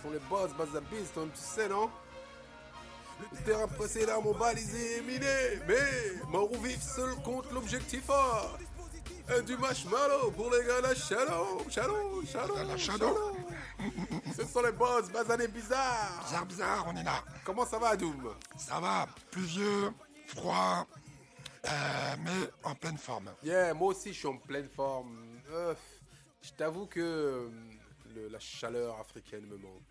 Ce sont les boss, Bazabis, toi-même tu sais, non? Le terrain précédent, mon balisé est miné, mais mort ou vif, seul compte l'objectif A. Et du marshmallow pour les gars, la shadow, shadow, La shadow. Ce sont les boss, basanés bizarres. Bizarre, bizarre, on est là. Comment ça va, Doom? Ça va, pluvieux, froid, euh, mais en pleine forme. Yeah, moi aussi, je suis en pleine forme. Euh, je t'avoue que euh, le- la chaleur africaine me manque.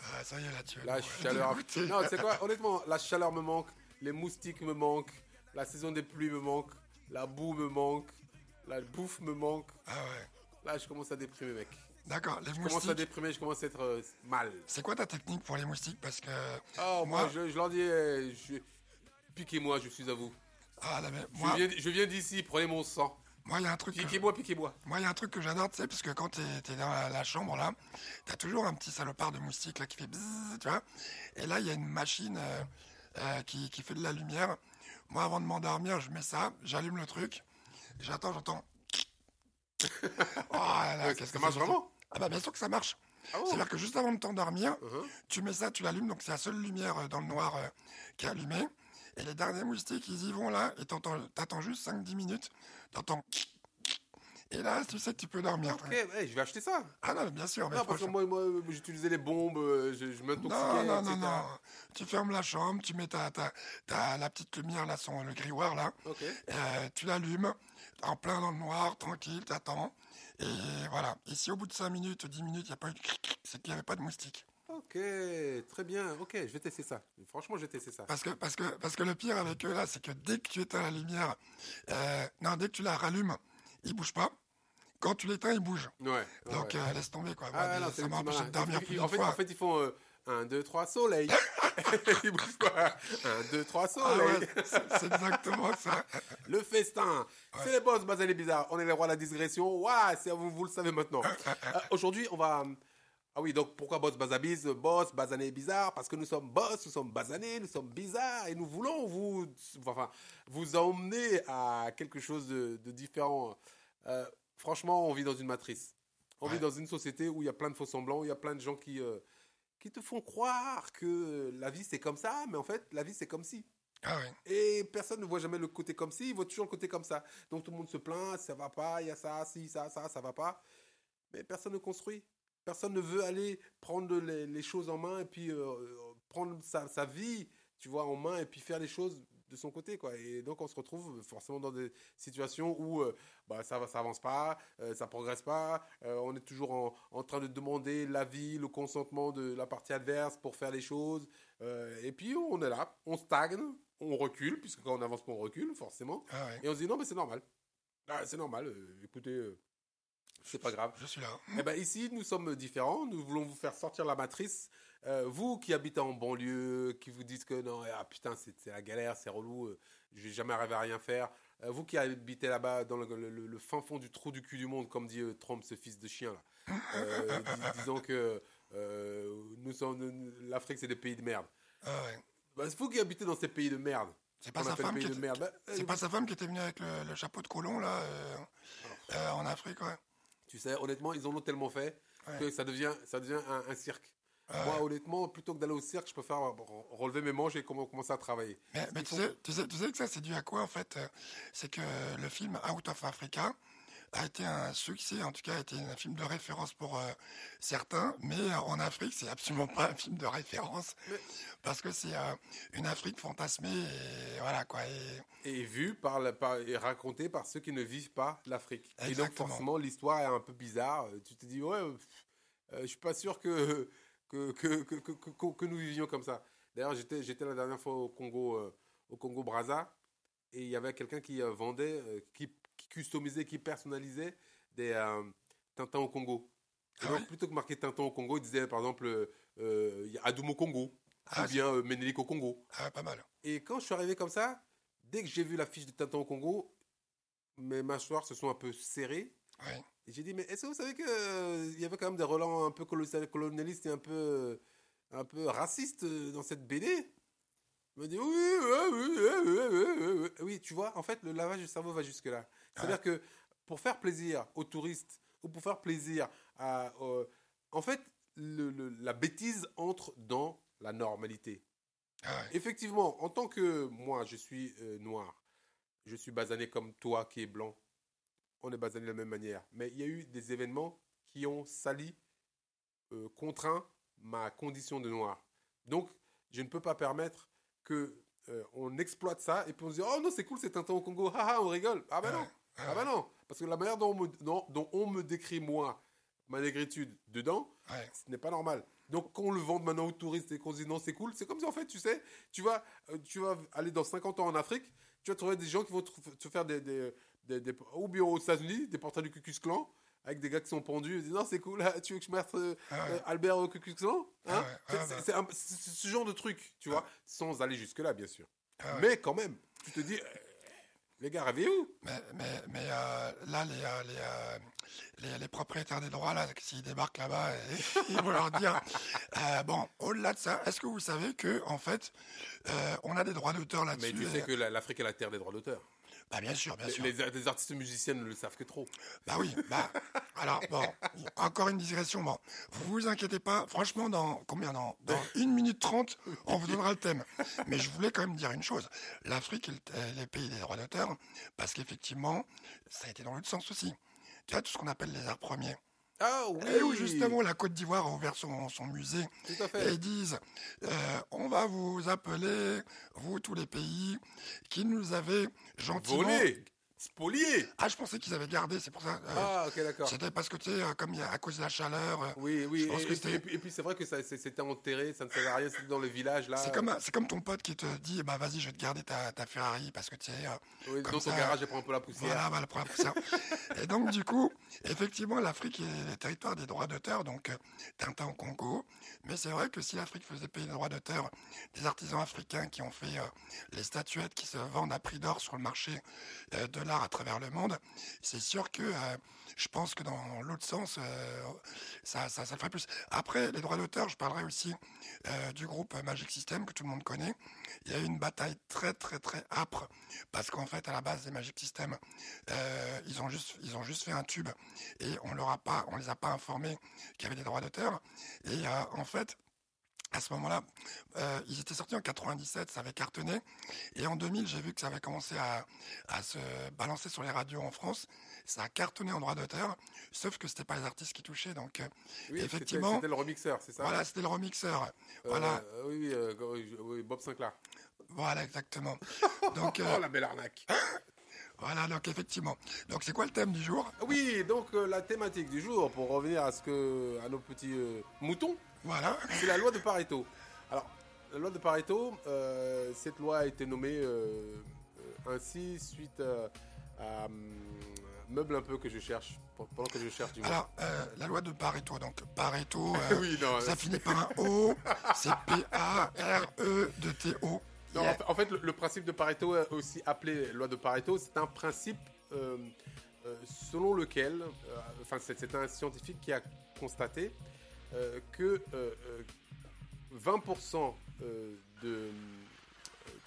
Ah, ça y est, là, tu La chaleur. Non, c'est quoi Honnêtement, la chaleur me manque, les moustiques me manquent, la saison des pluies me manque, la boue me manque, la bouffe me manque. Ah ouais. Là, je commence à déprimer, mec. D'accord, les Je commence à moustiques. déprimer, je commence à être euh, mal. C'est quoi ta technique pour les moustiques? Parce que Oh, moi, moi, je, je leur dis, je- piquez-moi, je suis à vous. ah, là, mais Je moi, viens, je viens d'ici, prenez mon sang. Moi, il y a un truc. Moi, il y a un truc que j'adore, tu sais, parce que quand t'es es dans la, la chambre, là, t'as toujours un petit salopard de moustique, là, qui fait bzzz, tu vois. Et là, il y a une machine euh, euh, qui, qui fait de la lumière. Moi, avant de m'endormir, je mets ça, j'allume le truc, j'attends, j'entends. Oh là là, Ouais, qu'est-ce ça que marche c'est vraiment? Ah bah, bien sûr que ça marche. Ah bon C'est-à-dire que juste avant de t'endormir, Uh-huh. tu mets ça, tu l'allumes, donc c'est la seule lumière euh, dans le noir euh, qui est allumée. Et les derniers moustiques, ils y vont là, et t'attends juste 5-10 minutes, t'entends. Et là, tu sais que tu peux dormir. Ok, ouais, je vais acheter ça. Ah non, mais bien sûr. Mais Non, parce que moi, moi j'utilisais les bombes, euh, je, je m'intoxiquais, non, non, non, non. Tu fermes la chambre, tu mets ta, ta, ta- la petite lumière, là, son, le grimoire, là. Ok. Euh, tu l'allumes, en plein dans le noir, tranquille, t'attends. Et voilà. Et si au bout de 5 minutes, 10 minutes, il n'y a pas eu de c'est qu'il n'y avait pas de moustique. Ok, très bien. Ok, je vais tester ça. Franchement, je vais tester ça. Parce que, parce que, parce que le pire avec eux, là, c'est que dès que tu éteins la lumière, euh, non, dès que tu la rallumes, ils bougent pas. Quand tu l'éteins, ils bougent. Ouais. Donc, ouais. euh, laisse tomber, quoi. Ah, non, ça m'a empêché de dormir plus en, fait, fois. en fait, ils font 1, 2, 3, soleil. ils bougent pas. 1, 2, 3, Ah soleil. ouais, c'est exactement ça. Le festin. C'est les boss, Bazal et Bizarre. On est les rois de la digression. Waouh, c'est vous, vous le savez maintenant. Euh, Aujourd'hui, on va. Ah oui, donc pourquoi boss Bazabiz Boss, basané, bizarre? Parce que nous sommes boss, nous sommes basanés, nous sommes bizarres et nous voulons vous, enfin, vous emmener à quelque chose de, de différent. Euh, franchement, on vit dans une matrice. On Ouais. vit dans une société où il y a plein de faux semblants, où il y a plein de gens qui, euh, qui te font croire que la vie c'est comme ça, mais en fait, la vie c'est comme si. Ah ouais. Et personne ne voit jamais le côté comme ci, il voit toujours le côté comme ça. Donc tout le monde se plaint, ça va pas, il y a ça, si, ça, ça, ça va pas. Mais personne ne construit. Personne ne veut aller prendre les, les choses en main et puis euh, prendre sa, sa vie, tu vois, en main et puis faire les choses de son côté, quoi. Et donc on se retrouve forcément dans des situations où euh, bah, ça va, ça avance pas, euh, ça progresse pas. euh, on est toujours en, en train de demander l'avis, le consentement de la partie adverse pour faire les choses. et puis on est là, on stagne, on recule, puisque quand on avance pas, on recule, forcément. Ah ouais. Et on se dit non, mais c'est normal. Ah, c'est normal, écoutez, c'est pas grave. Je suis là. Eh ben ici, nous sommes différents. Nous voulons vous faire sortir la matrice. Euh, vous qui habitez en banlieue, qui vous dites que non, ah putain, c'est la galère, c'est relou, euh, je vais jamais arriver à rien faire. Euh, vous qui habitez là-bas dans le, le- le- le fin fond du trou du cul du monde, comme dit Trump, ce fils de chien là. Dis- disons que nous sommes, l'Afrique c'est des pays de merde. Ah ouais. Bah, vous qui habitez dans ces pays de merde. C'est pas sa femme pays qui de était- merde. Bah, pas sa femme qui était venue avec le, le chapeau de colon, là, euh, en Afrique, ouais. Tu sais, honnêtement, ils en ont tellement fait Ouais. que ça devient, ça devient un, un cirque. Moi, honnêtement, plutôt que d'aller au cirque, je préfère re- relever mes manches et commencer à travailler. Mais, mais tu, sais, tu, sais, tu sais que ça, c'est dû à quoi, en fait euh, C'est que le film Out of Africa a été un succès, en tout cas, a été un film de référence pour euh, certains, mais euh, en Afrique, c'est absolument pas un film de référence, parce que c'est euh, une Afrique fantasmée, et voilà, quoi. Et, Et vu par, la- par- et raconté par ceux qui ne vivent pas l'Afrique. Et donc, forcément, l'histoire est un peu bizarre. Tu te dis, ouais, euh, je suis pas sûr que, que, que, que, que, nous vivions comme ça. D'ailleurs, j'étais, j'étais la dernière fois au Congo, au Congo Brazza, et il y avait quelqu'un qui vendait, qui, qui customisait, qui personnalisait des euh, Tintins au Congo. Ah donc, oui plutôt que marquer Tintin au Congo, il disait, par exemple, euh, euh, Adoum au Congo, Ah, ou bien euh, Ménélique au Congo. ah, pas mal. Et quand je suis arrivé comme ça, dès que j'ai vu la fiche de Tintin au Congo, mes mâchoires se sont un peu serrées. Ouais. Et j'ai dit, mais est-ce que vous savez qu'il y avait quand même des relents un peu colo- colonialistes et un peu, un peu racistes euh, dans cette BD Il m'a dit, oui, oui, oui, oui, oui, oui, oui. Oui, tu vois, en fait, le lavage du cerveau va jusque-là. C'est-à-dire que pour faire plaisir aux touristes ou pour faire plaisir à. euh, en fait, le- le- la bêtise entre dans la normalité. Ah ouais. Effectivement, en tant que moi, je suis euh, noir, je suis basané comme toi qui est blanc. On est basané de la même manière. Mais il y a eu des événements qui ont sali, euh, contraint ma condition de noir. Donc, je ne peux pas permettre que euh, on exploite ça et puis on se dit oh non c'est cool c'est un temps au Congo, haha on rigole. Ah ben non, Ouais, ah ben non, parce que la manière dont on me, dont- dont on me décrit moi ma négritude dedans, Ouais. ce n'est pas normal. Donc, qu'on le vende maintenant aux touristes et qu'on se dit non, c'est cool, c'est comme si en fait, tu sais, tu vas, euh, tu vas aller dans 50 ans en Afrique, tu vas trouver des gens qui vont te, faire des, des, des, des- ou bien aux États-Unis, des portraits du Ku Klux Klan, avec des gars qui sont pendus, et disent non, c'est cool, tu veux que je mette euh, Ah ouais. euh, Albert au Ku Klux Klan hein? Ah ouais, C'est- ah bah. c'est ce genre de truc, tu vois, sans aller jusque-là, bien sûr. Mais quand même, tu te dis, les gars, réveillez-vous. Mais, mais, mais euh, là, les, euh, les, euh, les, les propriétaires des droits, là, s'ils débarquent là-bas, ils vont leur dire Bon, au-delà de ça, est-ce que vous savez que en fait, on a des droits d'auteur là-dessus Mais tu sais que la- l'Afrique est la terre des droits d'auteur. Bah, bien sûr, bien sûr. les- les artistes musiciens ne le savent que trop. Bah oui, bah. Alors, bon, encore une digression. Bon, vous vous inquiétez pas, franchement, dans combien Dans, dans 1 minute 30, on vous donnera le thème. Mais je voulais quand même dire une chose. L'Afrique est le- pays des droits d'auteur, parce qu'effectivement, ça a été dans l'autre sens aussi. Tu vois, tout ce qu'on appelle les arts premiers. Ah oui. Et où justement la Côte d'Ivoire a ouvert son, son musée. Tout à et ils disent euh, on va vous appeler, vous tous les pays, qui nous avez gentiment. Volé Spolié Ah, je pensais qu'ils avaient gardé, c'est pour ça. euh, Ah, ok, d'accord. C'était parce que tu sais, euh, comme à cause de la chaleur, euh, Oui, oui, Je pense et, que puis, c'est vrai que ça c'était enterré, ça ne servait à rien, c'était dans le village là. c'est comme, comme ton pote qui te dit bah vas-y, je vais te garder ta, ta Ferrari parce que tu sais. euh, Oui, comme dans ton ça, garage, elle prend un peu la poussière. Voilà, voilà, pour la poussière. Et donc, du coup, effectivement, l'Afrique est le territoire des droits d'auteur, donc euh, Tintin au Congo. Mais c'est vrai que si l'Afrique faisait payer les droits d'auteur des artisans africains qui ont fait euh, les statuettes qui se vendent à prix d'or sur le marché de à travers le monde, c'est sûr que euh, je pense que dans l'autre sens, euh, ça, ça, le ferait plus. Après, les droits d'auteur, je parlerai aussi euh, du groupe Magic System que tout le monde connaît. Il y a eu une bataille très très très âpre parce qu'en fait à la base des Magic System, ils ont juste ils ont juste fait un tube et on leur a pas on les a pas informés qu'il y avait des droits d'auteur et en fait à ce moment-là, euh, ils étaient sortis en 97, ça avait cartonné. Et en 2000, j'ai vu que ça avait commencé à, à se balancer sur les radios en France. Ça a cartonné en droit d'auteur, sauf que c'était pas les artistes qui touchaient. Donc, euh, Oui, effectivement. C'était le remixeur, c'est ça? Voilà, c'était le remixeur. Euh, Voilà, oui, oui, euh, oui, oui, Bob Sinclair. voilà, exactement. Donc, Oh, la belle arnaque. voilà, donc effectivement. Donc, c'est quoi le thème du jour? Oui, donc euh, la thématique du jour, pour revenir à ce que à nos petits euh, moutons, Voilà. c'est la loi de Pareto. Alors, la loi de Pareto, euh, cette loi a été nommée euh, euh, ainsi suite à un meuble un peu que je cherche, pendant que je cherche du moins. Alors, euh, la loi de Pareto. Donc, Pareto, euh, oui, non, ça finit par un O. C'est P-A-R-E de T-O. Non, en fait- en fait, le, le principe de Pareto, aussi appelé loi de Pareto, c'est un principe euh, selon lequel, enfin, c'est un scientifique qui a constaté euh, que euh, euh, 20% euh, de.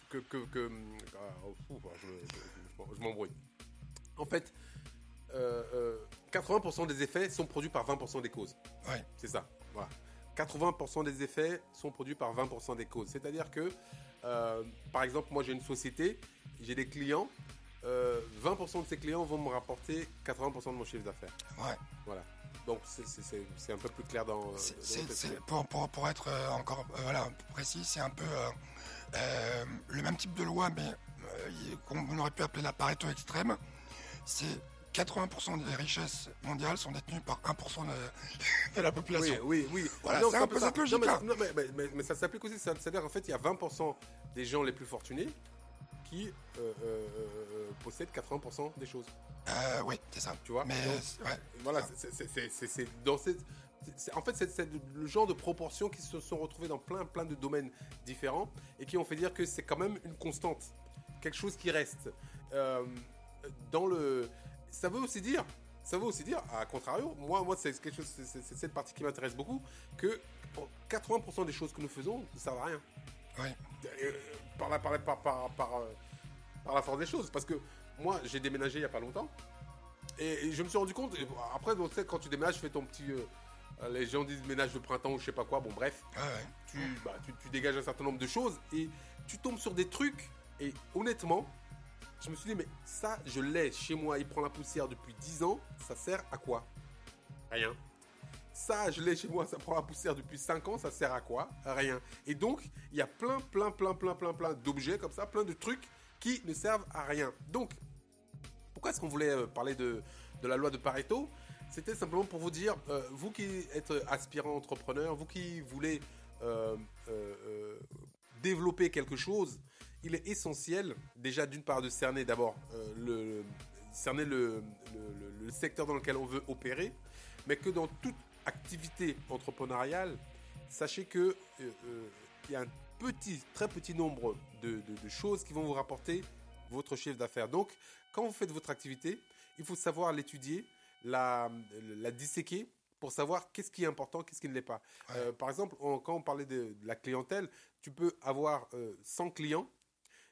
que. que, que- ah, je me- je- je m'embrouille. En fait, euh, euh, 80% des effets sont produits par 20% des causes. Ouais. C'est ça. Voilà. 80% des effets sont produits par 20% des causes. C'est-à-dire que, euh, par exemple, moi j'ai une société, j'ai des clients, euh, 20% de ces clients vont me rapporter 80% de mon chiffre d'affaires. Ouais. Voilà. Donc c'est- un peu plus clair dans. Pour, pour, pour être euh, encore euh, voilà, précis, c'est un peu euh, le même type de loi, mais qu'on aurait pu appeler la Pareto extrême. C'est 80% des richesses mondiales sont détenues par 1% de, de la population. Oui, oui, oui. Voilà, c'est un peu cette mais- mais, mais- mais- mais ça s'applique aussi. C'est-à-dire qu'en fait, il y a 20% des gens les plus fortunés qui euh, euh, euh, possèdent 80% des choses. Euh, oui, c'est ça. Tu vois Mais Donc, ouais, Voilà, c'est ça. c'est- dans cette. En fait, c'est le genre de proportions qui se sont retrouvées dans plein, plein de domaines différents et qui ont fait dire que c'est quand même une constante, quelque chose qui reste. Euh, dans le, ça veut aussi dire, ça veut aussi dire, à contrario, moi, moi, c'est quelque chose, c'est- cette partie qui m'intéresse beaucoup, que pour 80% des choses que nous faisons ne servent à rien. Euh, par, la, par, la- par, par, par, euh, par la force des choses. Parce que moi, j'ai déménagé il n'y a pas longtemps. Et, et je me suis rendu compte, après, donc, tu sais, quand tu déménages, tu fais ton petit, euh, Les gens disent ménage de printemps ou je sais pas quoi. Bon, bref. Tu, bah, tu, tu dégages un certain nombre de choses et tu tombes sur des trucs. Et honnêtement, je me suis dit, mais ça, je l'ai chez moi. Il prend la poussière depuis 10 ans. Ça sert à quoi? Rien. Ça, je l'ai chez moi, ça prend la poussière depuis 5 ans, ça sert à quoi? Rien. Et donc, il y a plein, plein, plein, plein, plein, plein d'objets comme ça, plein de trucs qui ne servent à rien. Donc, pourquoi est-ce qu'on voulait euh, parler de, de la loi de Pareto? C'était simplement pour vous dire, euh, vous qui êtes aspirant entrepreneur, vous qui voulez euh, développer quelque chose, il est essentiel, déjà d'une part, de cerner d'abord cerner le, le, le, secteur dans lequel on veut opérer, mais que dans toute activité entrepreneuriale, sachez que il euh, euh, y a un petit, très petit nombre de, choses qui vont vous rapporter votre chiffre d'affaires. Donc, quand vous faites votre activité, il faut savoir l'étudier, la, la disséquer pour savoir qu'est-ce qui est important, qu'est-ce qui ne l'est pas. Euh, par exemple, quand on parlait de, la clientèle, tu peux avoir 100 clients,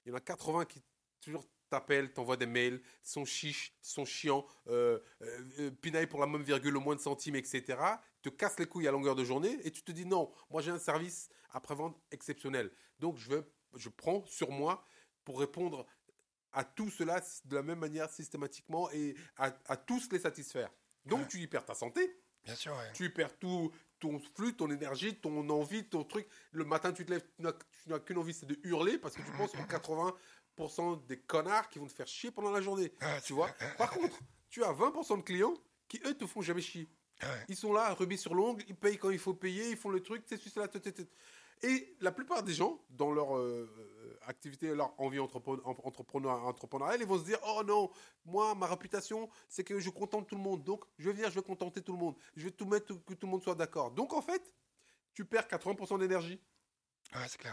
il y en a 80 qui toujours t'appellent, t'envoient des mails, sont chiches, sont chiants, euh, euh, pinaillent pour la même virgule au moins de centimes, etc. Te cassent les couilles à longueur de journée et tu te dis non, moi j'ai un service après-vente exceptionnel. Donc je, vais, je prends sur moi pour répondre à tout cela de la même manière systématiquement et à, tous les satisfaire. Donc tu y perds ta santé. Bien sûr, Tu y perds tout, ton flux, ton énergie, ton envie, ton truc. Le matin, tu te lèves, tu n'as qu'une envie, c'est de hurler parce que tu penses que 80 des connards qui vont te faire chier pendant la journée. Ah, tu vois Par contre, tu as 20% de clients qui, eux, te font jamais chier. Ah ils sont là, rubis sur l'ongle, ils payent quand il faut payer, ils font le truc, c'est là, Et la plupart des gens, dans leur euh, activité, leur envie entrepreneuriale, ils vont se dire Oh non, moi, ma réputation, c'est que je contente tout le monde. Donc, je vais venir, je vais contenter tout le monde. Je vais tout mettre, que tout le monde soit d'accord. Donc, en fait, tu perds 80% d'énergie.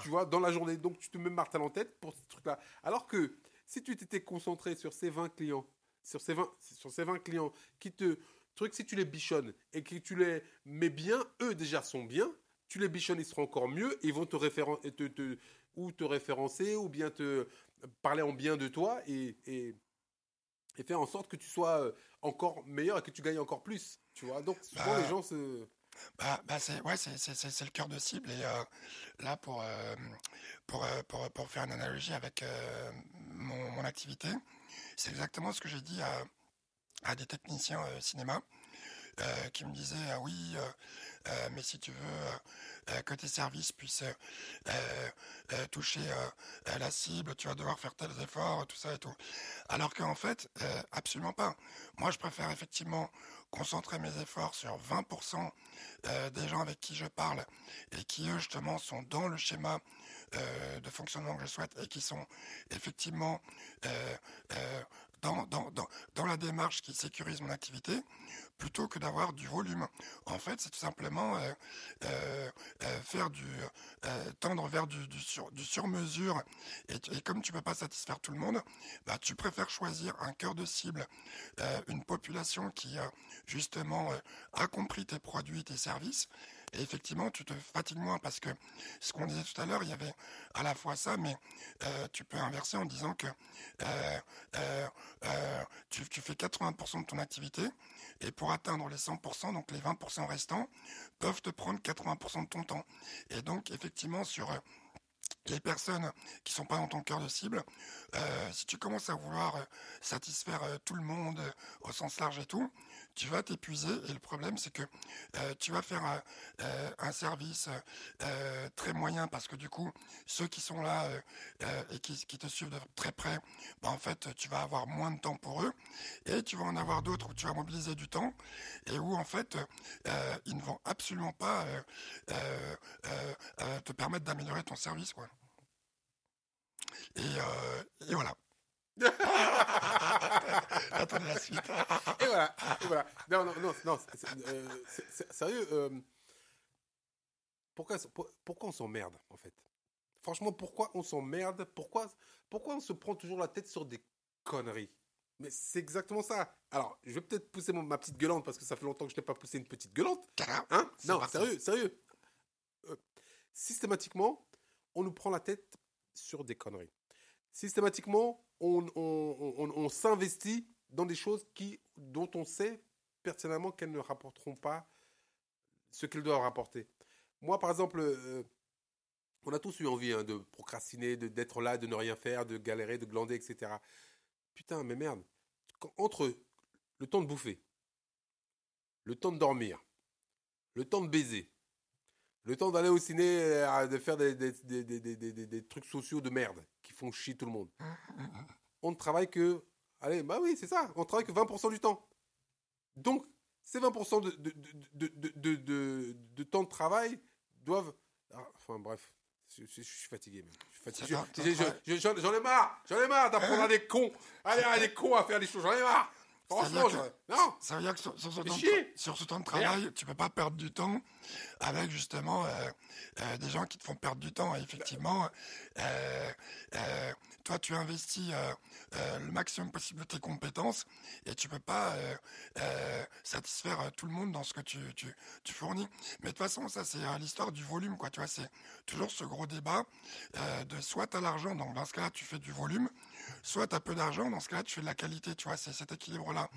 Tu vois, dans la journée. Donc, tu te mets martel en tête pour ce truc-là. Alors que si tu t'étais concentré sur ces 20 clients, sur ces 20, sur ces 20 clients qui te. Truc, si tu les bichonnes et que tu les mets bien, eux déjà sont bien, tu les bichonnes, ils seront encore mieux ils vont te, référencer, te, te, ou te référencer ou bien te parler en bien de toi et, et, et faire en sorte que tu sois euh, encore meilleur et que tu gagnes encore plus. Tu vois, donc souvent bah, les gens se. Bah, bah c'est ouais, c'est, le cœur de cible. Et euh, là, pour, euh, pour, euh, pour, pour, faire une analogie avec mon, mon, activité, c'est exactement ce que j'ai dit à, à des techniciens cinéma qui me disaient ah oui, mais si tu veux que tes services puissent toucher la cible, tu vas devoir faire tels efforts, tout ça et tout. Alors qu'en fait, absolument pas. Moi, je préfère effectivement concentrer mes efforts sur 20% euh, des gens avec qui je parle et qui eux justement sont dans le schéma euh, de fonctionnement que je souhaite et qui sont effectivement euh, dans, dans, dans, dans, la démarche qui sécurise mon activité, plutôt que d'avoir du volume. En fait, c'est tout simplement euh, euh, euh, faire du tendre vers du, du, sur, du sur-mesure. Et, comme tu peux pas satisfaire tout le monde, bah, tu préfères choisir un cœur de cible, une population qui justement a compris tes produits, tes services et effectivement, tu te fatigues moins parce que ce qu'on disait tout à l'heure, il y avait à la fois ça, mais euh, tu peux inverser en disant que euh, euh, tu, fais 80% de ton activité et pour atteindre les 100%, donc les 20% restants, peuvent te prendre 80% de ton temps. Et donc, effectivement, sur les personnes qui sont pas dans ton cœur de cible, si tu commences à vouloir satisfaire tout le monde au sens large et tout, tu vas t'épuiser et le problème c'est que euh, tu vas faire un, euh, service euh, très moyen parce que du coup ceux qui sont là et qui, te suivent de très près, bah, en fait tu vas avoir moins de temps pour eux et tu vas en avoir d'autres où tu vas mobiliser du temps et où en fait ils ne vont absolument pas te permettre d'améliorer ton service quoi. et voilà. Attendez la suite. et voilà, et voilà. Non, non, non, non euh, sérieux. Euh, pourquoi, pourquoi on s'emmerde, en fait? Franchement, pourquoi on s'emmerde? Pourquoi, pourquoi on se prend toujours la tête sur des conneries? Mais c'est exactement ça. Alors, je vais peut-être pousser ma petite gueulante parce que ça fait longtemps que je n'ai pas poussé une petite gueulante. Hein? Non, sérieux, sérieux. Euh, systématiquement, on nous prend la tête sur des conneries. Systématiquement, on, s'investit dans des choses qui, dont on sait personnellement qu'elles ne rapporteront pas ce qu'ils doivent rapporter. Moi, par exemple, euh, on a tous eu envie hein, de procrastiner, d'être là, de ne rien faire, de galérer, de glander, etc. Putain, mais merde. entre le temps de bouffer, le temps de dormir, le temps de baiser, le temps d'aller au ciné, euh, de faire des, des, trucs sociaux de merde qui font chier tout le monde. On ne travaille que... Allez, bah oui, c'est ça. On travaille que 20% du temps. Donc, ces 20% de, de, temps de travail doivent... Ah, enfin, bref. Je, suis fatigué, J'en ai marre. J'en ai marre d'apprendre à des cons. Allez, à des cons à faire des choses. J'en ai marre. Franchement, non. Ça veut dire que sur, ce temps, sur, temps de travail, tu peux pas perdre du temps avec justement euh, euh, des gens qui te font perdre du temps. Et effectivement, euh, toi, tu investis le maximum possible de tes compétences et tu peux pas satisfaire tout le monde dans ce que tu, tu, tu fournis. Mais de toute façon, ça, c'est l'histoire du volume, quoi. Tu vois, c'est toujours ce gros débat de soit tu as l'argent, donc dans ce cas-là, tu fais du volume, soit tu as peu d'argent, dans ce cas-là, tu fais de la qualité, tu vois, c'est cet équilibre-là.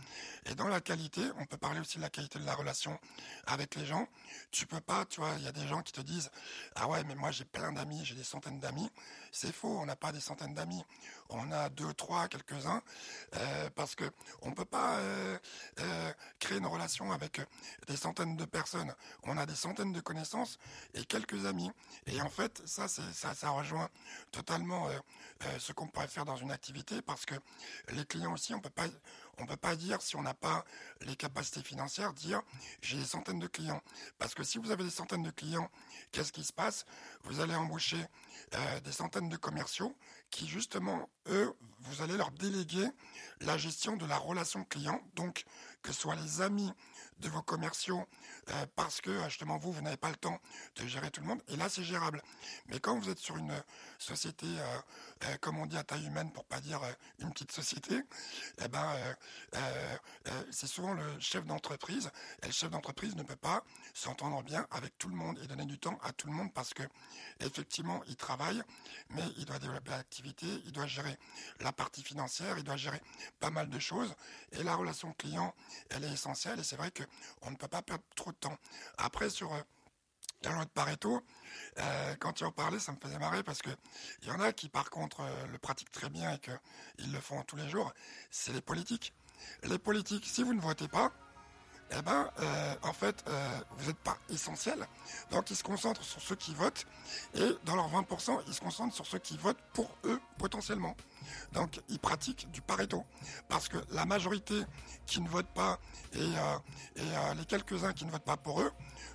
Et dans la qualité, on peut parler aussi de la qualité de la relation avec les gens. Tu peux pas, tu vois, il y a des gens qui te disent, ah ouais, mais moi j'ai plein d'amis, j'ai des centaines d'amis. C'est faux, on n'a pas des centaines d'amis. On a deux, trois, quelques-uns, euh, parce que on peut pas euh, euh, créer une relation avec des centaines de personnes. On a des centaines de connaissances et quelques amis. Et en fait, ça, ça, ça rejoint totalement ce qu'on pourrait faire dans une activité, parce que les clients aussi, on peut pas, on peut pas dire si on n'a pas les capacités financières, dire j'ai des centaines de clients. Parce que si vous avez des centaines de clients, qu'est-ce qui se passe? Vous allez embaucher euh, des centaines de commerciaux qui justement, eux, vous allez leur déléguer la gestion de la relation client. Donc, que ce soit les amis de vos commerciaux, euh, parce que justement vous, vous n'avez pas le temps de gérer tout le monde. Et là, c'est gérable. Mais quand vous êtes sur une société, euh, euh, comme on dit à taille humaine, pour pas dire une petite société, eh ben, c'est souvent le chef d'entreprise. Et le chef d'entreprise ne peut pas s'entendre bien avec tout le monde et donner du temps à tout le monde parce que effectivement, il travaille, mais il doit développer l'activité, il doit gérer la partie financière, il doit gérer pas mal de choses. Et la relation client, elle est essentielle. Et c'est vrai que on ne peut pas perdre trop de temps. Après, sur euh, la loi de Pareto, euh, quand tu en parlais, ça me faisait marrer parce que il y en a qui, par contre, euh, le pratiquent très bien et qu'ils le font tous les jours. C'est les politiques. Les politiques, si vous ne votez pas, eh ben, euh, en fait, euh, vous n'êtes pas essentiel. Donc, ils se concentrent sur ceux qui votent, et dans leurs 20%, ils se concentrent sur ceux qui votent pour eux, potentiellement. Donc, ils pratiquent du Pareto. Parce que la majorité qui ne vote pas, et, euh, les quelques-uns qui ne votent pas pour eux,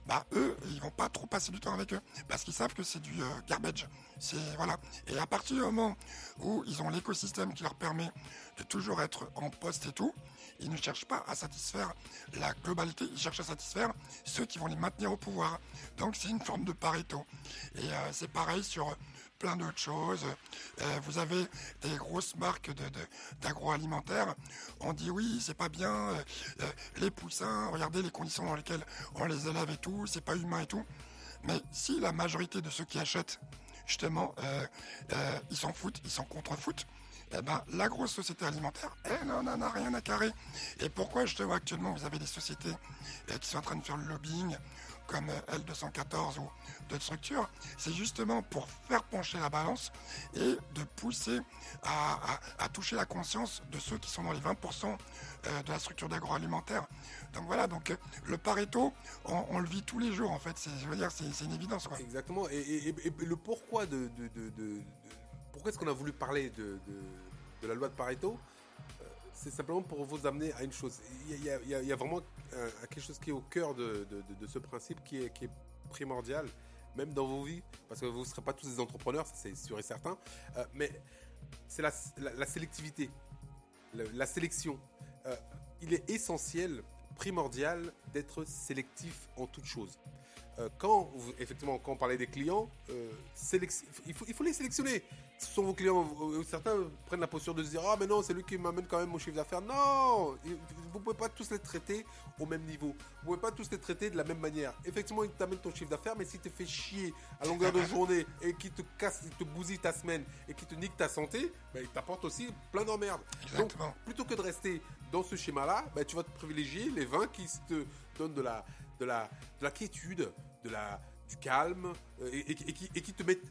bah, eux, ils vont pas trop passer du temps avec eux. Parce qu'ils savent que c'est du garbage. C'est, voilà. Et à partir du moment où ils ont l'écosystème qui leur permet de toujours être en poste et tout, ils ne cherchent pas à satisfaire la globalité, ils cherchent à satisfaire ceux qui vont les maintenir au pouvoir. Donc c'est une forme de Pareto. Et euh, c'est pareil sur plein d'autres choses. Euh, vous avez des grosses marques d'agroalimentaire. On dit oui, c'est pas bien, euh, les poussins, regardez les conditions dans lesquelles on les élève et tout, c'est pas humain et tout. Mais si la majorité de ceux qui achètent, justement, ils s'en foutent, ils s'en contre-foutent, eh ben, la grosse société alimentaire, elle n'en a rien à carrer. Et pourquoi je te vois actuellement, vous avez des sociétés euh, qui sont en train de faire le lobbying, comme euh, L214 ou d'autres structures, c'est justement pour faire pencher la balance et de pousser à, toucher la conscience de ceux qui sont dans les 20% euh, de la structure d'agroalimentaire. Donc voilà, donc le Pareto, on, le vit tous les jours en fait. Je veux dire, c'est une évidence. Exactement. Et, le pourquoi de pourquoi est-ce qu'on a voulu parler de, la loi de Pareto euh, C'est simplement pour vous amener à une chose. Il y a, vraiment quelque chose qui est au cœur de, ce principe qui est, primordial, même dans vos vies, parce que vous ne serez pas tous des entrepreneurs, ça c'est sûr et certain, euh, mais c'est la, sélectivité, la, sélection. Euh, il est essentiel, primordial d'être sélectif en toute chose. quand, effectivement, quand on parlait des clients, il, faut, les sélectionner sont vos clients, certains prennent la posture de se dire Ah, mais non, c'est lui qui m'amène quand même mon chiffre d'affaires. Non Vous pouvez pas tous les traiter au même niveau. Vous pouvez pas tous les traiter de la même manière. Effectivement, il t'amène ton chiffre d'affaires, mais s'il te fait chier à longueur de journée et qui te casse, il te bousille ta semaine et qui te nique ta santé, ben, il t'apporte aussi plein d'emmerdes. Donc, plutôt que de rester dans ce schéma-là, ben, tu vas te privilégier les vins qui te donnent de la de la, de la quiétude, de la, du calme, euh, et, et qui, et qui te mettent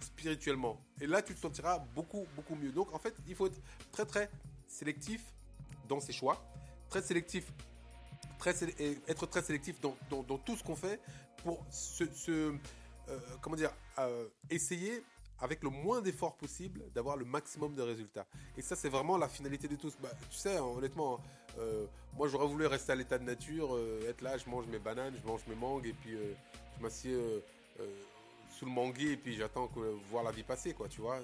spirituellement. Et là, tu te sentiras beaucoup, beaucoup mieux. Donc, en fait, il faut être très, très sélectif dans ses choix, très sélectif, très, et être très sélectif dans, dans- tout ce qu'on fait pour se, euh, comment dire, euh, essayer avec le moins d'efforts possible d'avoir le maximum de résultats. Et ça, c'est vraiment la finalité de tous. Bah, tu sais, honnêtement, euh, moi, j'aurais voulu rester à l'état de nature, être là, je mange mes bananes, je mange mes mangues, et puis je m'assieds sous le manguier, et puis j'attends que voir la vie passer, quoi, tu vois.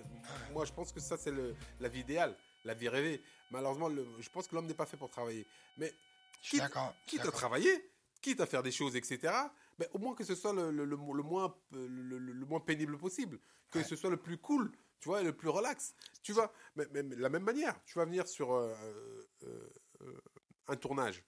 Moi, je pense que ça, c'est la vie idéale, la vie rêvée. Malheureusement, le- je pense que l'homme n'est pas fait pour travailler. Mais quitte, quitte à travailler, quitte à faire des choses, etc., mais au moins que ce soit le, le- le- le moins, le, moins pénible possible, que Ouais. ce soit le plus cool, tu vois, et le plus relax. Tu vois, mais, mais- mais de la même manière, tu vas venir sur euh, euh, euh, un tournage,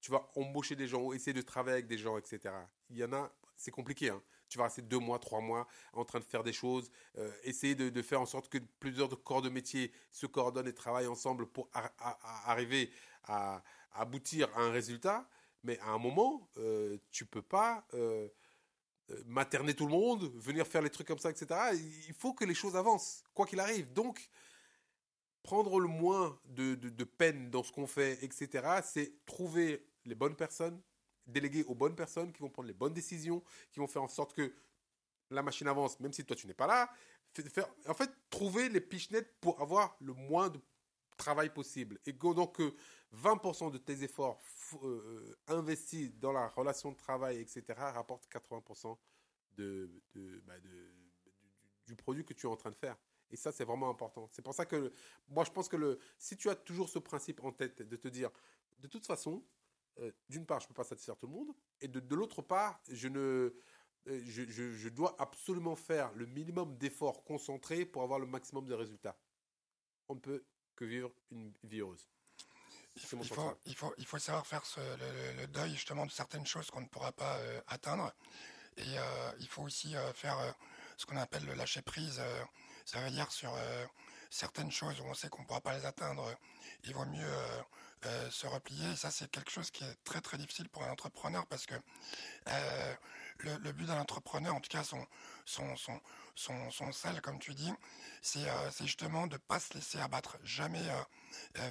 tu vas embaucher des gens, essayer de travailler avec des gens, etc. Il y en a, c'est compliqué, hein. Tu vas rester deux mois, trois mois en train de faire des choses, euh, essayer de, faire en sorte que plusieurs corps de métier se coordonnent et travaillent ensemble pour arriver à, aboutir à un résultat. Mais à un moment, euh, tu peux pas euh, euh, materner tout le monde, venir faire les trucs comme ça, etc. Il faut que les choses avancent, quoi qu'il arrive. Donc, prendre le moins de- de peine dans ce qu'on fait, etc., c'est trouver les bonnes personnes, déléguer aux bonnes personnes qui vont prendre les bonnes décisions, qui vont faire en sorte que la machine avance, même si toi tu n'es pas là. En fait, trouver les pichenettes pour avoir le moins de travail possible. Et donc que 20% de tes efforts f- euh, investis dans la relation de travail, etc., rapportent 80% de, bah, du, du produit que tu es en train de faire. Et ça, c'est vraiment important. C'est pour ça que moi, je pense que si tu as toujours ce principe en tête de te dire, de toute façon, euh, d'une part, je ne peux pas satisfaire tout le monde, et de, de l'autre part, je ne, euh, je, je- je dois absolument faire le minimum d'efforts concentrés pour avoir le maximum de résultats. On ne peut que vivre une vie heureuse. Il faut, il, faut, il, faut, il faut savoir faire ce- le, deuil justement de certaines choses qu'on ne pourra pas euh, atteindre. Et il faut aussi faire ce qu'on appelle le lâcher prise. ça veut dire sur certaines choses où on sait qu'on ne pourra pas les atteindre, il vaut mieux euh, se replier. Et ça, c'est quelque chose qui est très très difficile pour un entrepreneur parce que euh, le, but d'un entrepreneur, en tout cas son, son, son, son, son sel, comme tu dis, c'est euh, c'est justement de pas se laisser abattre, jamais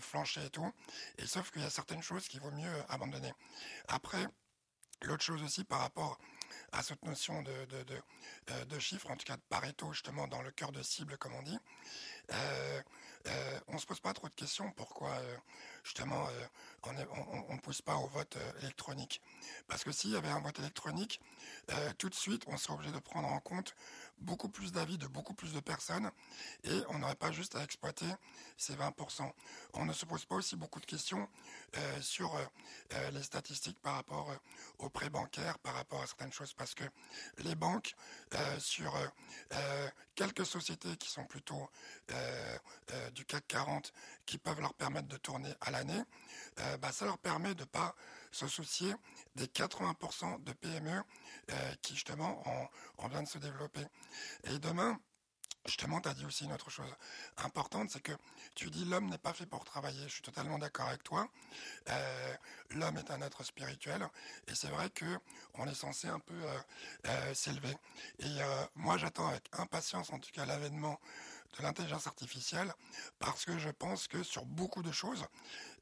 flancher et tout. Et sauf qu'il y a certaines choses qu'il vaut mieux abandonner. Après, l'autre chose aussi par rapport à cette notion de, de, de, euh, de chiffre, en tout cas de Pareto, justement, dans le cœur de cible, comme on dit, euh, euh, on se pose pas trop de questions pourquoi justement euh, on ne pousse pas au vote euh, électronique. Parce que s'il y avait un vote électronique, euh, tout de suite on serait obligé de prendre en compte beaucoup plus d'avis de beaucoup plus de personnes et on n'aurait pas juste à exploiter ces 20%. On ne se pose pas aussi beaucoup de questions euh, sur les statistiques par rapport aux prêts bancaires, par rapport à certaines choses, parce que les banques, sur quelques sociétés qui sont plutôt du CAC 40, qui peuvent leur permettre de tourner à l'année, euh, bah, ça leur permet de pas se soucier des 80% de PME euh, qui justement ont, ont besoin de se développer. Et demain, Justement, tu as dit aussi une autre chose importante, c'est que tu dis l'homme n'est pas fait pour travailler. Je suis totalement d'accord avec toi. Euh, l'homme est un être spirituel et c'est vrai que on est censé un peu s'élever. Et moi, j'attends avec impatience, en tout cas, l'avènement de l'intelligence artificielle parce que je pense que sur beaucoup de choses,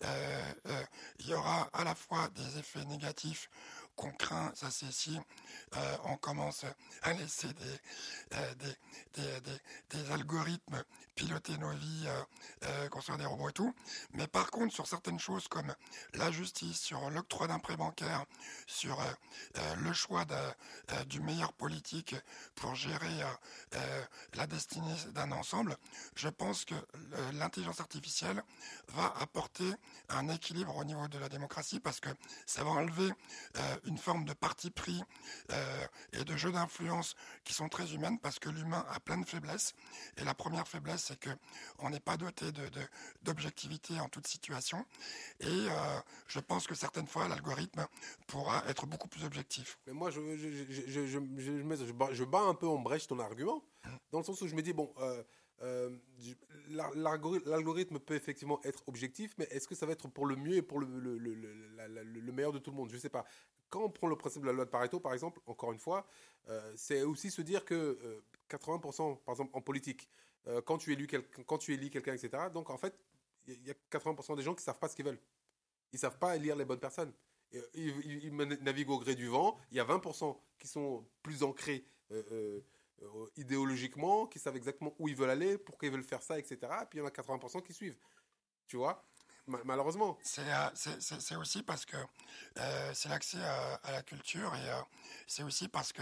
euh, euh, il y aura à la fois des effets négatifs qu'on craint, ça c'est si euh, on commence à laisser des, euh, des, des, des, des algorithmes piloter nos vies, euh, euh, qu'on soit des robots et tout. Mais par contre, sur certaines choses comme la justice, sur l'octroi d'un prêt bancaire, sur euh, euh, le choix euh, du meilleur politique pour gérer euh, euh, la destinée d'un ensemble, je pense que euh, l'intelligence artificielle va apporter un équilibre au niveau de la démocratie parce que ça va enlever euh, une forme de parti pris euh, et de jeu d'influence qui sont très humaines parce que l'humain a plein de faiblesses. Et la première faiblesse, c'est que on n'est pas doté de, de- d'objectivité en toute situation. Et euh, je pense que certaines fois, l'algorithme pourra être beaucoup plus objectif. Mais moi, je, je, je, je, bats, un peu en brèche ton argument, dans le sens où je me dis, bon, euh, euh, l'algorithme peut effectivement être objectif, mais est-ce que ça va être pour le mieux et pour le, le, le, le meilleur de tout le monde? Je ne sais pas. Quand on prend le principe de la loi de Pareto, par exemple, encore une fois, euh, c'est aussi se dire que 80%, par exemple, en politique, quand tu élis quelqu'un, etc. Donc en fait, il y a 80% des gens qui savent pas ce qu'ils veulent. Ils savent pas élire les bonnes personnes. Ils, naviguent au gré du vent. Il y a 20% qui sont plus ancrés euh, euh, idéologiquement, qui savent exactement où ils veulent aller, pourquoi ils veulent faire ça, etc. Et puis il y en a 80% qui suivent. Tu vois? Malheureusement. Euh, c'est aussi parce que c'est l'accès à, la culture et c'est aussi parce que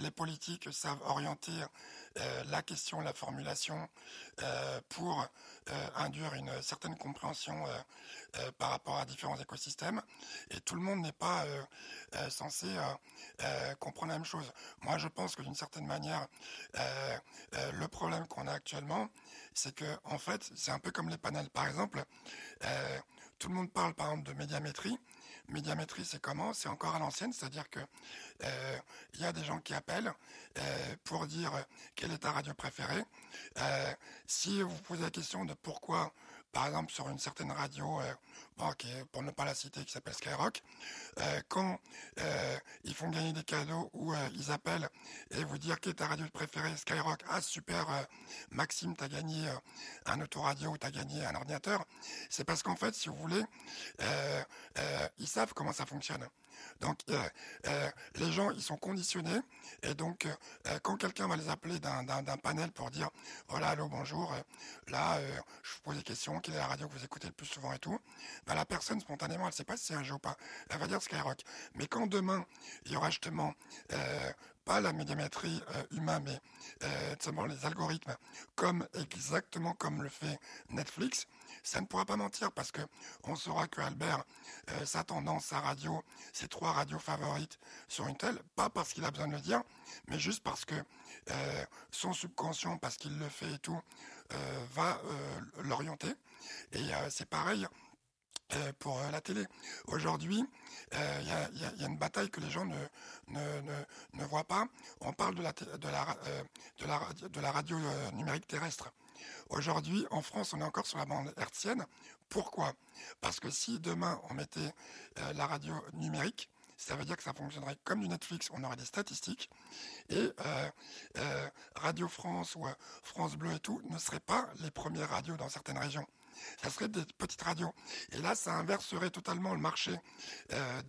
les politiques savent orienter la question, la formulation pour induire une certaine compréhension euh, par rapport à différents écosystèmes et tout le monde n'est pas euh, euh, censé comprendre la même chose. Moi, je pense que d'une certaine manière, le problème qu'on a actuellement, c'est que en fait, c'est un peu comme les panels. Par exemple, tout le monde parle par exemple de médiamétrie. Médiamétrie, c'est comment? C'est encore à l'ancienne, c'est-à-dire que il y a des gens qui appellent pour dire quelle est ta radio préférée. si vous posez la question de pourquoi par exemple sur une certaine radio, euh, pour ne pas la citer, qui s'appelle Skyrock, euh, quand euh, ils font gagner des cadeaux ou ils appellent et vous dire quelle est ta radio préférée, Skyrock, ah super, Maxime, t'as gagné un autoradio ou t'as gagné un ordinateur, c'est parce qu'en fait, si vous voulez, ils savent comment ça fonctionne. Donc euh, euh, les gens, ils sont conditionnés. Et donc, euh, quand quelqu'un va les appeler d'un panel pour dire, voilà, allô, bonjour, là, je vous pose des questions, quelle est la radio que vous écoutez le plus souvent et tout, ben, la personne, spontanément, elle sait pas si c'est un jeu ou pas. Elle va dire Skyrock. Mais quand demain, il y aura justement pas la médiamétrie humaine, mais euh, les algorithmes, comme exactement comme le fait Netflix, ça ne pourra pas mentir parce que on saura que Albert, euh, sa tendance, sa radio, ses trois radios favorites sur une telle, pas parce qu'il a besoin de le dire, mais juste parce que euh, son subconscient, parce qu'il le fait et tout, euh, va l'orienter. Et c'est pareil pour la télé. Aujourd'hui, il y, a, une bataille que les gens ne, ne, ne, voient pas. On parle de la, de la, de la, de la radio numérique terrestre. Aujourd'hui, en France, on est encore sur la bande hertzienne. Pourquoi? Parce que si demain on mettait euh, la radio numérique, ça veut dire que ça fonctionnerait comme du Netflix, on aurait des statistiques, et euh, euh, Radio France ou France Bleu et tout ne seraient pas les premières radios dans certaines régions ça serait des petites radios. Et là, ça inverserait totalement le marché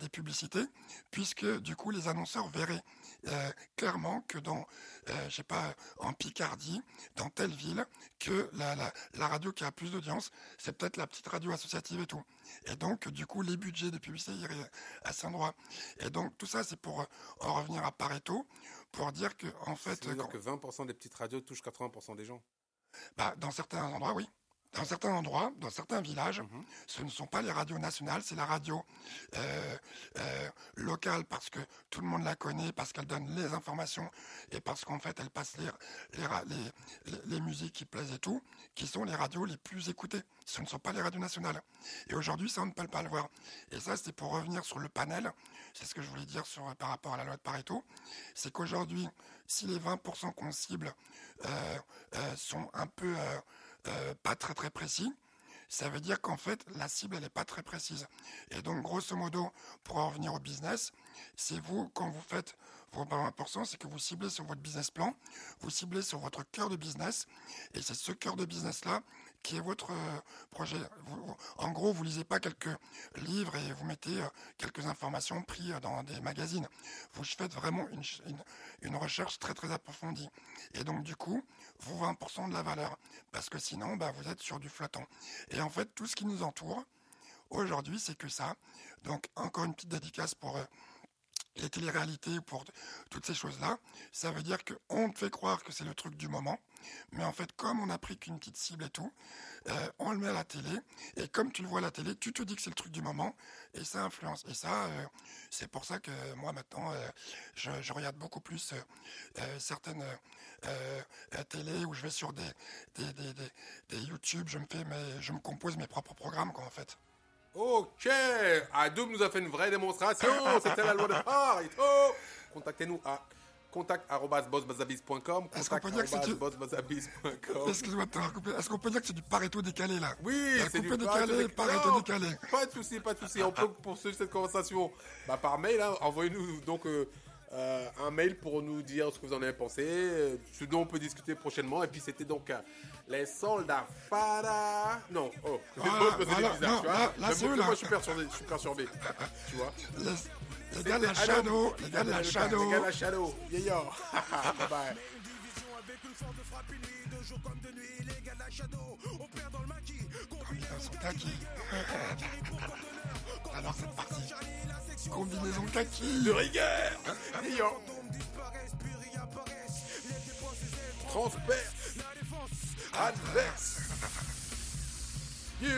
des publicités, puisque du coup, les annonceurs verraient euh, clairement que dans, euh, je sais pas, en Picardie, dans telle ville, que la, la, radio qui a plus d'audience, c'est peut-être la petite radio associative et tout. Et donc, du coup, les budgets de publicité iraient à cet endroit. Et donc, tout ça, c'est pour en revenir à Pareto, pour dire que, en fait... Ça veut dire que 20% des petites radios touchent 80% des gens bah, Dans certains endroits, oui dans certains endroits, dans certains villages, mhm. ce ne sont pas les radios nationales, c'est la radio euh, euh, locale parce que tout le monde la connaît, parce qu'elle donne les informations et parce qu'en fait elle passe les, les, les, musiques qui plaisent et tout, qui sont les radios les plus écoutées. Ce ne sont pas les radios nationales. Et aujourd'hui, ça, on ne peut pas le voir. Et ça, c'est pour revenir sur le panel. C'est ce que je voulais dire sur, par rapport à la loi de Pareto. C'est qu'aujourd'hui, si les 20% qu'on cible euh, sont un peu euh, pas très très précis, ça veut dire qu'en fait la cible elle n'est pas très précise. Et donc grosso modo, pour en revenir au business, c'est vous quand vous faites vos 20%, c'est que vous ciblez sur votre business plan, vous ciblez sur votre cœur de business, et c'est ce cœur de business là qui est votre euh, projet? en gros, vous lisez pas quelques livres et vous mettez euh, quelques informations prises dans des magazines. Vous faites vraiment une, une, recherche très très approfondie. Et donc du coup, vous 20% de la valeur. Parce que sinon, bah, vous êtes sur du flottant. Et en fait, tout ce qui nous entoure, aujourd'hui, c'est que ça. Donc encore une petite dédicace pour... Euh, les téléréalités, pour toutes ces choses-là, ça veut dire qu'on te fait croire que c'est le truc du moment, mais en fait, comme on n'a pris qu'une petite cible et tout, euh, on le met à la télé, et comme tu le vois à la télé, tu te dis que c'est le truc du moment, et ça influence. Et ça, euh, c'est pour ça que moi maintenant, euh, je, regarde beaucoup plus certaines télé où je vais sur des, des, des, des, YouTube, je me fais mes, je me compose mes propres programmes, quoi, en fait. Ok, Adobe nous a fait une vraie démonstration, c'était la loi de Pareto. Contactez-nous à contact@bossbazabiz.com. Est-ce qu'on peut dire que c'est du- Contact@bossbazabiz.com. Excuse-moi de te couper. Est-ce qu'on peut dire que c'est du Pareto décalé là Oui, a c'est du décalé, Pareto décalé. Pas de souci, pas de souci. On peut poursuivre cette conversation bah, par mail. hein. Envoyez-nous donc euh, euh, un mail pour nous dire ce que vous en avez pensé, euh, ce dont on peut discuter prochainement. Et puis c'était donc euh, les soldats Fara. Non, oh, Voilà, c'est voilà, bizarre, non, tu vois. là, là, Mais c'est moi, eux, là. moi, je suis perturbé, je suis perturbé. tu vois. Les, les gars de la C'était Shadow, Adam. les gars de la Les Shadow. gars de la Shadow. Yeah, yo. bye bye. Combinaison kaki. Alors c'est parti. Combinaison kaki. de rigueur. Ayant. Transperce. Adverse. Yeah.